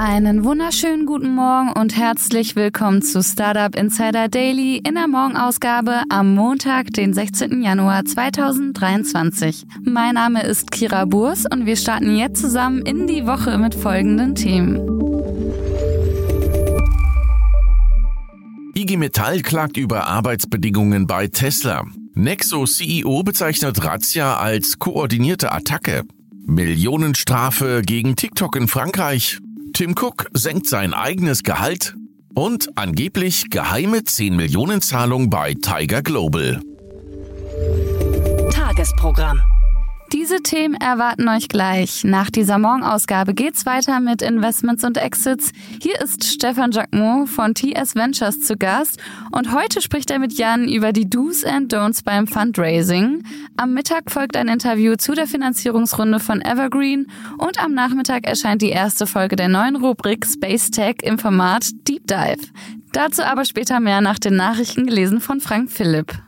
Einen wunderschönen guten Morgen und herzlich willkommen zu Startup Insider Daily in der Morgenausgabe am Montag, den 16. Januar 2023. Mein Name ist Kira Burs und wir starten jetzt zusammen in die Woche mit folgenden Themen. IG Metall klagt über Arbeitsbedingungen bei Tesla. Nexo CEO bezeichnet Razzia als koordinierte Attacke. Millionenstrafe gegen TikTok in Frankreich. Tim Cook senkt sein eigenes Gehalt und angeblich geheime 10 Millionen Zahlung bei Tiger Global. Tagesprogramm. Diese Themen erwarten euch gleich. Nach dieser Morgenausgabe geht's weiter mit Investments und Exits. Hier ist Stefan Jacquemot von TS Ventures zu Gast und heute spricht er mit Jan über die Do's and Don'ts beim Fundraising. Am Mittag folgt ein Interview zu der Finanzierungsrunde von Evergreen und am Nachmittag erscheint die erste Folge der neuen Rubrik Space Tech im Format Deep Dive. Dazu aber später mehr nach den Nachrichten gelesen von Frank Philipp.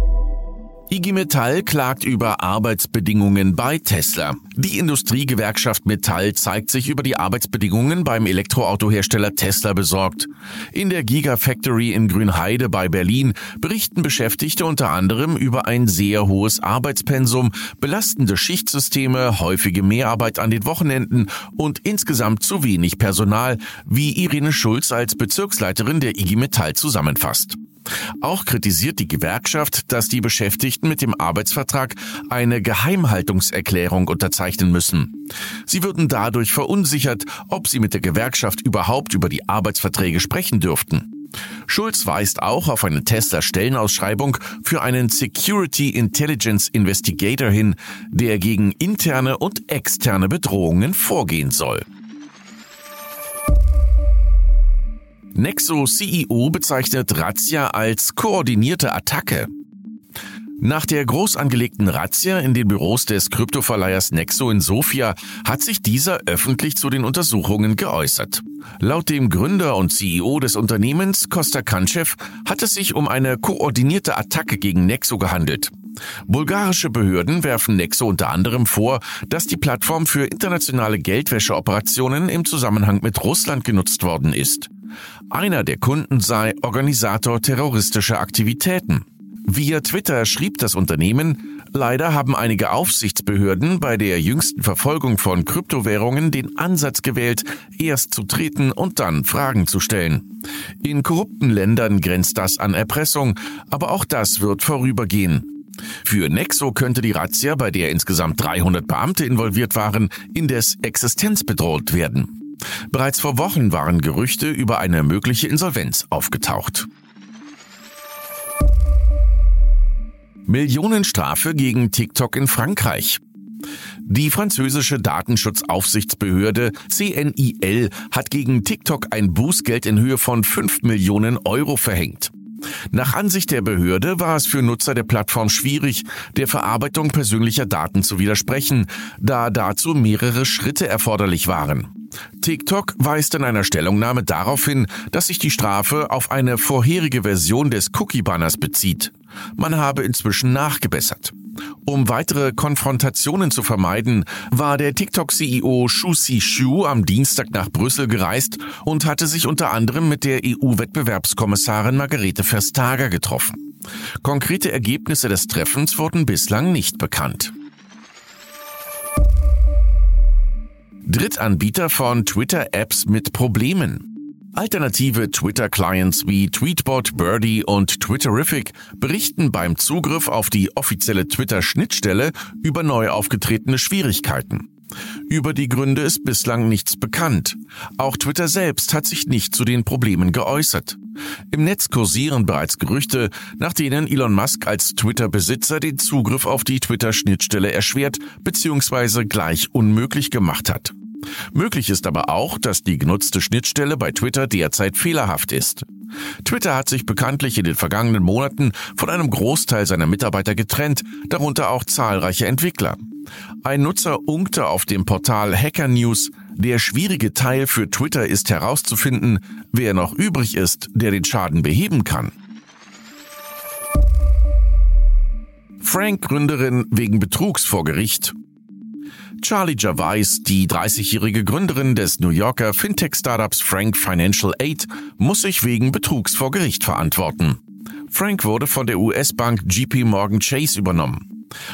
IG Metall klagt über Arbeitsbedingungen bei Tesla. Die Industriegewerkschaft Metall zeigt sich über die Arbeitsbedingungen beim Elektroautohersteller Tesla besorgt. In der Gigafactory in Grünheide bei Berlin berichten Beschäftigte unter anderem über ein sehr hohes Arbeitspensum, belastende Schichtsysteme, häufige Mehrarbeit an den Wochenenden und insgesamt zu wenig Personal, wie Irene Schulz als Bezirksleiterin der IG Metall zusammenfasst. Auch kritisiert die Gewerkschaft, dass die Beschäftigten mit dem Arbeitsvertrag eine Geheimhaltungserklärung unterzeichnen müssen. Sie würden dadurch verunsichert, ob sie mit der Gewerkschaft überhaupt über die Arbeitsverträge sprechen dürften. Schulz weist auch auf eine Tesla-Stellenausschreibung für einen Security Intelligence Investigator hin, der gegen interne und externe Bedrohungen vorgehen soll. Nexo CEO bezeichnet Razzia als koordinierte Attacke. Nach der groß angelegten Razzia in den Büros des Kryptoverleihers Nexo in Sofia hat sich dieser öffentlich zu den Untersuchungen geäußert. Laut dem Gründer und CEO des Unternehmens Costa Kanchev hat es sich um eine koordinierte Attacke gegen Nexo gehandelt. Bulgarische Behörden werfen Nexo unter anderem vor, dass die Plattform für internationale Geldwäscheoperationen im Zusammenhang mit Russland genutzt worden ist. Einer der Kunden sei Organisator terroristischer Aktivitäten. Via Twitter schrieb das Unternehmen, leider haben einige Aufsichtsbehörden bei der jüngsten Verfolgung von Kryptowährungen den Ansatz gewählt, erst zu treten und dann Fragen zu stellen. In korrupten Ländern grenzt das an Erpressung, aber auch das wird vorübergehen. Für Nexo könnte die Razzia, bei der insgesamt 300 Beamte involviert waren, indes existenzbedroht werden. Bereits vor Wochen waren Gerüchte über eine mögliche Insolvenz aufgetaucht. Millionenstrafe gegen TikTok in Frankreich. Die französische Datenschutzaufsichtsbehörde CNIL hat gegen TikTok ein Bußgeld in Höhe von 5 Millionen Euro verhängt. Nach Ansicht der Behörde war es für Nutzer der Plattform schwierig, der Verarbeitung persönlicher Daten zu widersprechen, da dazu mehrere Schritte erforderlich waren. TikTok weist in einer Stellungnahme darauf hin, dass sich die Strafe auf eine vorherige Version des Cookie-Banners bezieht. Man habe inzwischen nachgebessert. Um weitere Konfrontationen zu vermeiden, war der TikTok-CEO Shu Si Shu am Dienstag nach Brüssel gereist und hatte sich unter anderem mit der EU-Wettbewerbskommissarin Margarete Verstager getroffen. Konkrete Ergebnisse des Treffens wurden bislang nicht bekannt. Drittanbieter von Twitter-Apps mit Problemen. Alternative Twitter-Clients wie Tweetbot, Birdie und Twitterific berichten beim Zugriff auf die offizielle Twitter-Schnittstelle über neu aufgetretene Schwierigkeiten. Über die Gründe ist bislang nichts bekannt. Auch Twitter selbst hat sich nicht zu den Problemen geäußert. Im Netz kursieren bereits Gerüchte, nach denen Elon Musk als Twitter-Besitzer den Zugriff auf die Twitter-Schnittstelle erschwert bzw. gleich unmöglich gemacht hat. Möglich ist aber auch, dass die genutzte Schnittstelle bei Twitter derzeit fehlerhaft ist. Twitter hat sich bekanntlich in den vergangenen Monaten von einem Großteil seiner Mitarbeiter getrennt, darunter auch zahlreiche Entwickler. Ein Nutzer unkte auf dem Portal Hacker News, der schwierige Teil für Twitter ist herauszufinden, wer noch übrig ist, der den Schaden beheben kann. Frank Gründerin wegen Betrugs vor Gericht. Charlie Gervais, die 30-jährige Gründerin des New Yorker Fintech-Startups Frank Financial Aid, muss sich wegen Betrugs vor Gericht verantworten. Frank wurde von der US-Bank JP Morgan Chase übernommen.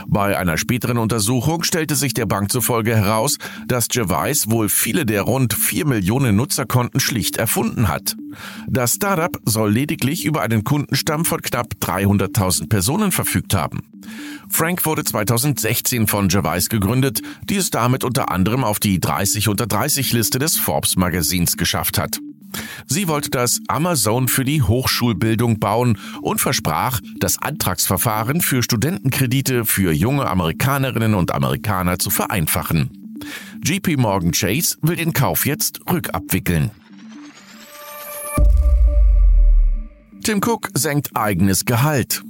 Bei einer späteren Untersuchung stellte sich der Bank zufolge heraus, dass Gervais wohl viele der rund vier Millionen Nutzerkonten schlicht erfunden hat. Das Startup soll lediglich über einen Kundenstamm von knapp 300.000 Personen verfügt haben. Frank wurde 2016 von Gervais gegründet, die es damit unter anderem auf die 30 unter 30 Liste des Forbes Magazins geschafft hat. Sie wollte das Amazon für die Hochschulbildung bauen und versprach, das Antragsverfahren für Studentenkredite für junge Amerikanerinnen und Amerikaner zu vereinfachen. JP Morgan Chase will den Kauf jetzt rückabwickeln. Tim Cook senkt eigenes Gehalt.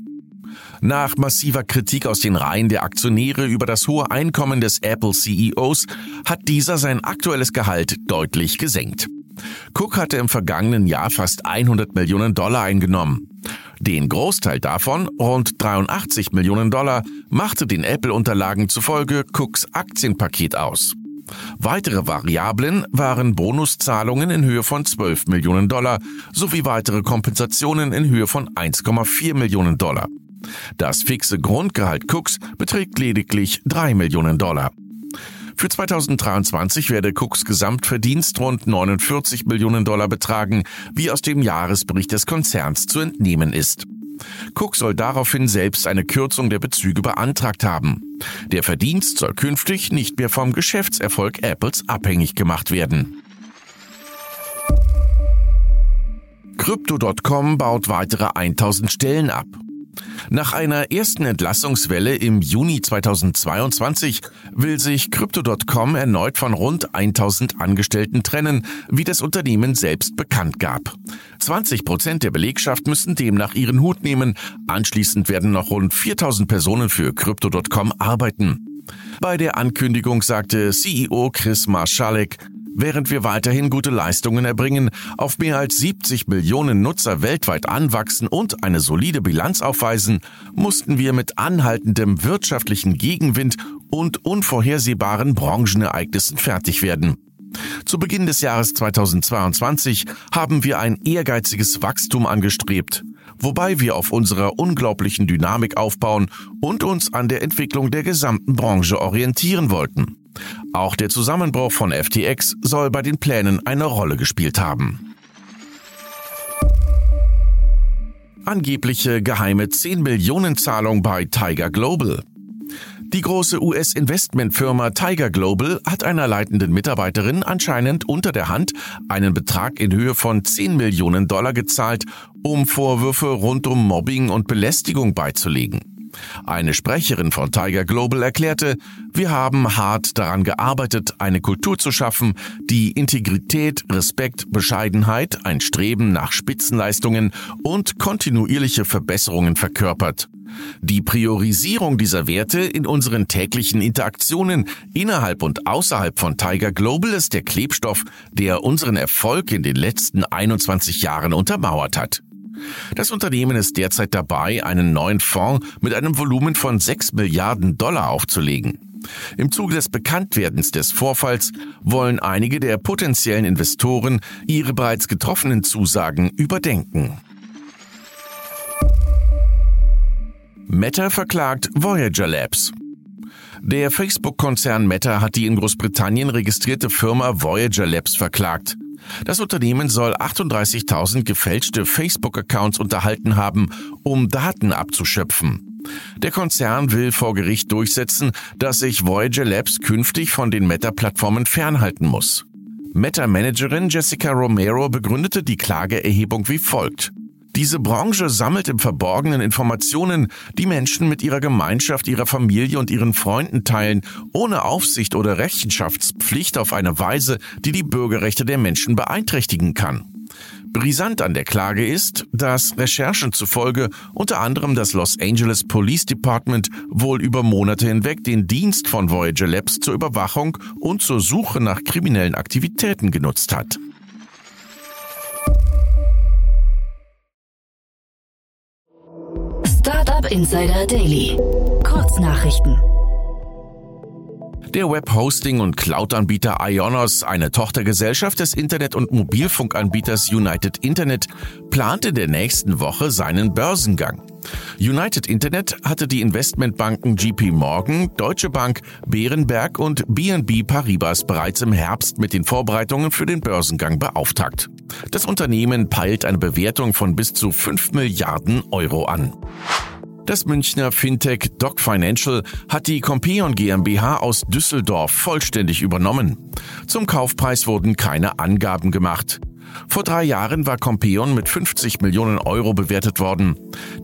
Nach massiver Kritik aus den Reihen der Aktionäre über das hohe Einkommen des Apple CEOs hat dieser sein aktuelles Gehalt deutlich gesenkt. Cook hatte im vergangenen Jahr fast 100 Millionen Dollar eingenommen. Den Großteil davon, rund 83 Millionen Dollar, machte den Apple-Unterlagen zufolge Cooks Aktienpaket aus. Weitere Variablen waren Bonuszahlungen in Höhe von 12 Millionen Dollar sowie weitere Kompensationen in Höhe von 1,4 Millionen Dollar. Das fixe Grundgehalt Cooks beträgt lediglich 3 Millionen Dollar. Für 2023 werde Cooks Gesamtverdienst rund 49 Millionen Dollar betragen, wie aus dem Jahresbericht des Konzerns zu entnehmen ist. Cook soll daraufhin selbst eine Kürzung der Bezüge beantragt haben. Der Verdienst soll künftig nicht mehr vom Geschäftserfolg Apples abhängig gemacht werden. Crypto.com baut weitere 1000 Stellen ab. Nach einer ersten Entlassungswelle im Juni 2022 will sich Crypto.com erneut von rund 1000 Angestellten trennen, wie das Unternehmen selbst bekannt gab. 20 Prozent der Belegschaft müssen demnach ihren Hut nehmen. Anschließend werden noch rund 4000 Personen für Crypto.com arbeiten. Bei der Ankündigung sagte CEO Chris Marschalek, Während wir weiterhin gute Leistungen erbringen, auf mehr als 70 Millionen Nutzer weltweit anwachsen und eine solide Bilanz aufweisen, mussten wir mit anhaltendem wirtschaftlichen Gegenwind und unvorhersehbaren Branchenereignissen fertig werden. Zu Beginn des Jahres 2022 haben wir ein ehrgeiziges Wachstum angestrebt, wobei wir auf unserer unglaublichen Dynamik aufbauen und uns an der Entwicklung der gesamten Branche orientieren wollten. Auch der Zusammenbruch von FTX soll bei den Plänen eine Rolle gespielt haben. Angebliche geheime 10 Millionen Zahlung bei Tiger Global. Die große US-Investmentfirma Tiger Global hat einer leitenden Mitarbeiterin anscheinend unter der Hand einen Betrag in Höhe von 10 Millionen Dollar gezahlt, um Vorwürfe rund um Mobbing und Belästigung beizulegen. Eine Sprecherin von Tiger Global erklärte, wir haben hart daran gearbeitet, eine Kultur zu schaffen, die Integrität, Respekt, Bescheidenheit, ein Streben nach Spitzenleistungen und kontinuierliche Verbesserungen verkörpert. Die Priorisierung dieser Werte in unseren täglichen Interaktionen innerhalb und außerhalb von Tiger Global ist der Klebstoff, der unseren Erfolg in den letzten 21 Jahren untermauert hat. Das Unternehmen ist derzeit dabei, einen neuen Fonds mit einem Volumen von 6 Milliarden Dollar aufzulegen. Im Zuge des Bekanntwerdens des Vorfalls wollen einige der potenziellen Investoren ihre bereits getroffenen Zusagen überdenken. Meta verklagt Voyager Labs. Der Facebook-Konzern Meta hat die in Großbritannien registrierte Firma Voyager Labs verklagt. Das Unternehmen soll 38.000 gefälschte Facebook-Accounts unterhalten haben, um Daten abzuschöpfen. Der Konzern will vor Gericht durchsetzen, dass sich Voyager Labs künftig von den Meta-Plattformen fernhalten muss. Meta-Managerin Jessica Romero begründete die Klageerhebung wie folgt. Diese Branche sammelt im Verborgenen Informationen, die Menschen mit ihrer Gemeinschaft, ihrer Familie und ihren Freunden teilen, ohne Aufsicht oder Rechenschaftspflicht auf eine Weise, die die Bürgerrechte der Menschen beeinträchtigen kann. Brisant an der Klage ist, dass Recherchen zufolge unter anderem das Los Angeles Police Department wohl über Monate hinweg den Dienst von Voyager Labs zur Überwachung und zur Suche nach kriminellen Aktivitäten genutzt hat. Insider Daily. Kurznachrichten. Der Webhosting- und Cloud-Anbieter Ionos, eine Tochtergesellschaft des Internet- und Mobilfunkanbieters United Internet, plant in der nächsten Woche seinen Börsengang. United Internet hatte die Investmentbanken GP Morgan, Deutsche Bank, Bärenberg und BNB Paribas bereits im Herbst mit den Vorbereitungen für den Börsengang beauftragt. Das Unternehmen peilt eine Bewertung von bis zu 5 Milliarden Euro an. Das Münchner Fintech Doc Financial hat die Compeon GmbH aus Düsseldorf vollständig übernommen. Zum Kaufpreis wurden keine Angaben gemacht. Vor drei Jahren war Compeon mit 50 Millionen Euro bewertet worden.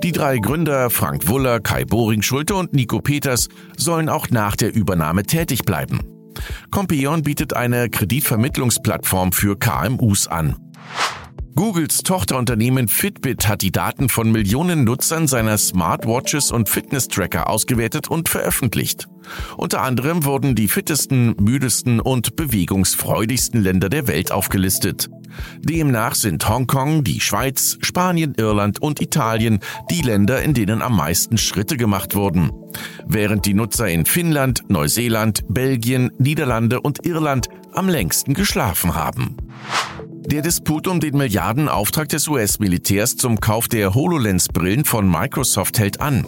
Die drei Gründer Frank Wuller, Kai Boring-Schulte und Nico Peters sollen auch nach der Übernahme tätig bleiben. Compeon bietet eine Kreditvermittlungsplattform für KMUs an. Googles Tochterunternehmen Fitbit hat die Daten von Millionen Nutzern seiner Smartwatches und Fitness-Tracker ausgewertet und veröffentlicht. Unter anderem wurden die fittesten, müdesten und bewegungsfreudigsten Länder der Welt aufgelistet. Demnach sind Hongkong, die Schweiz, Spanien, Irland und Italien die Länder, in denen am meisten Schritte gemacht wurden. Während die Nutzer in Finnland, Neuseeland, Belgien, Niederlande und Irland am längsten geschlafen haben. Der Disput um den Milliardenauftrag des US-Militärs zum Kauf der HoloLens-Brillen von Microsoft hält an.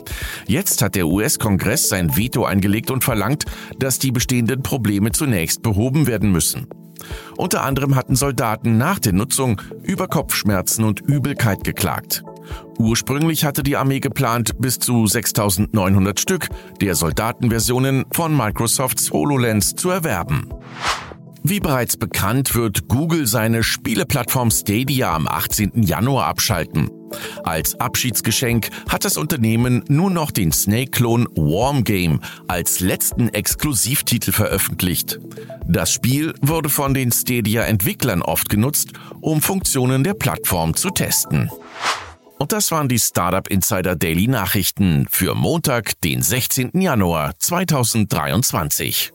Jetzt hat der US-Kongress sein Veto eingelegt und verlangt, dass die bestehenden Probleme zunächst behoben werden müssen. Unter anderem hatten Soldaten nach der Nutzung über Kopfschmerzen und Übelkeit geklagt. Ursprünglich hatte die Armee geplant, bis zu 6900 Stück der Soldatenversionen von Microsofts HoloLens zu erwerben. Wie bereits bekannt, wird Google seine Spieleplattform Stadia am 18. Januar abschalten. Als Abschiedsgeschenk hat das Unternehmen nun noch den Snake-Klon Warm Game als letzten Exklusivtitel veröffentlicht. Das Spiel wurde von den Stadia-Entwicklern oft genutzt, um Funktionen der Plattform zu testen. Und das waren die Startup Insider Daily Nachrichten für Montag, den 16. Januar 2023.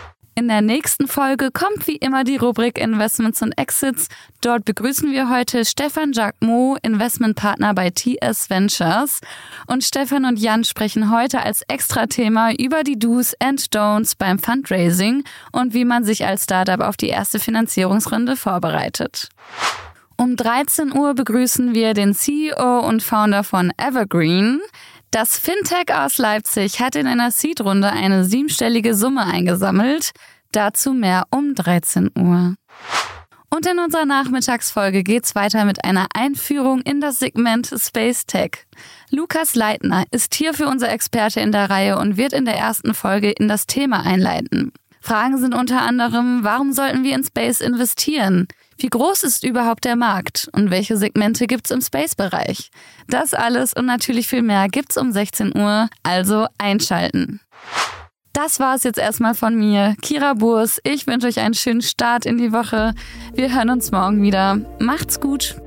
In der nächsten Folge kommt wie immer die Rubrik Investments und Exits. Dort begrüßen wir heute Stefan Jacquemot, Investmentpartner bei TS Ventures. Und Stefan und Jan sprechen heute als Extra-Thema über die Do's and Don'ts beim Fundraising und wie man sich als Startup auf die erste Finanzierungsrunde vorbereitet. Um 13 Uhr begrüßen wir den CEO und Founder von Evergreen. Das Fintech aus Leipzig hat in einer Seed-Runde eine siebenstellige Summe eingesammelt. Dazu mehr um 13 Uhr. Und in unserer Nachmittagsfolge geht's weiter mit einer Einführung in das Segment Space Tech. Lukas Leitner ist hier für unser Experte in der Reihe und wird in der ersten Folge in das Thema einleiten. Fragen sind unter anderem, warum sollten wir in Space investieren? Wie groß ist überhaupt der Markt und welche Segmente gibt's im Space-Bereich? Das alles und natürlich viel mehr gibt's um 16 Uhr, also einschalten. Das war's jetzt erstmal von mir, Kira Burs. Ich wünsche euch einen schönen Start in die Woche. Wir hören uns morgen wieder. Macht's gut.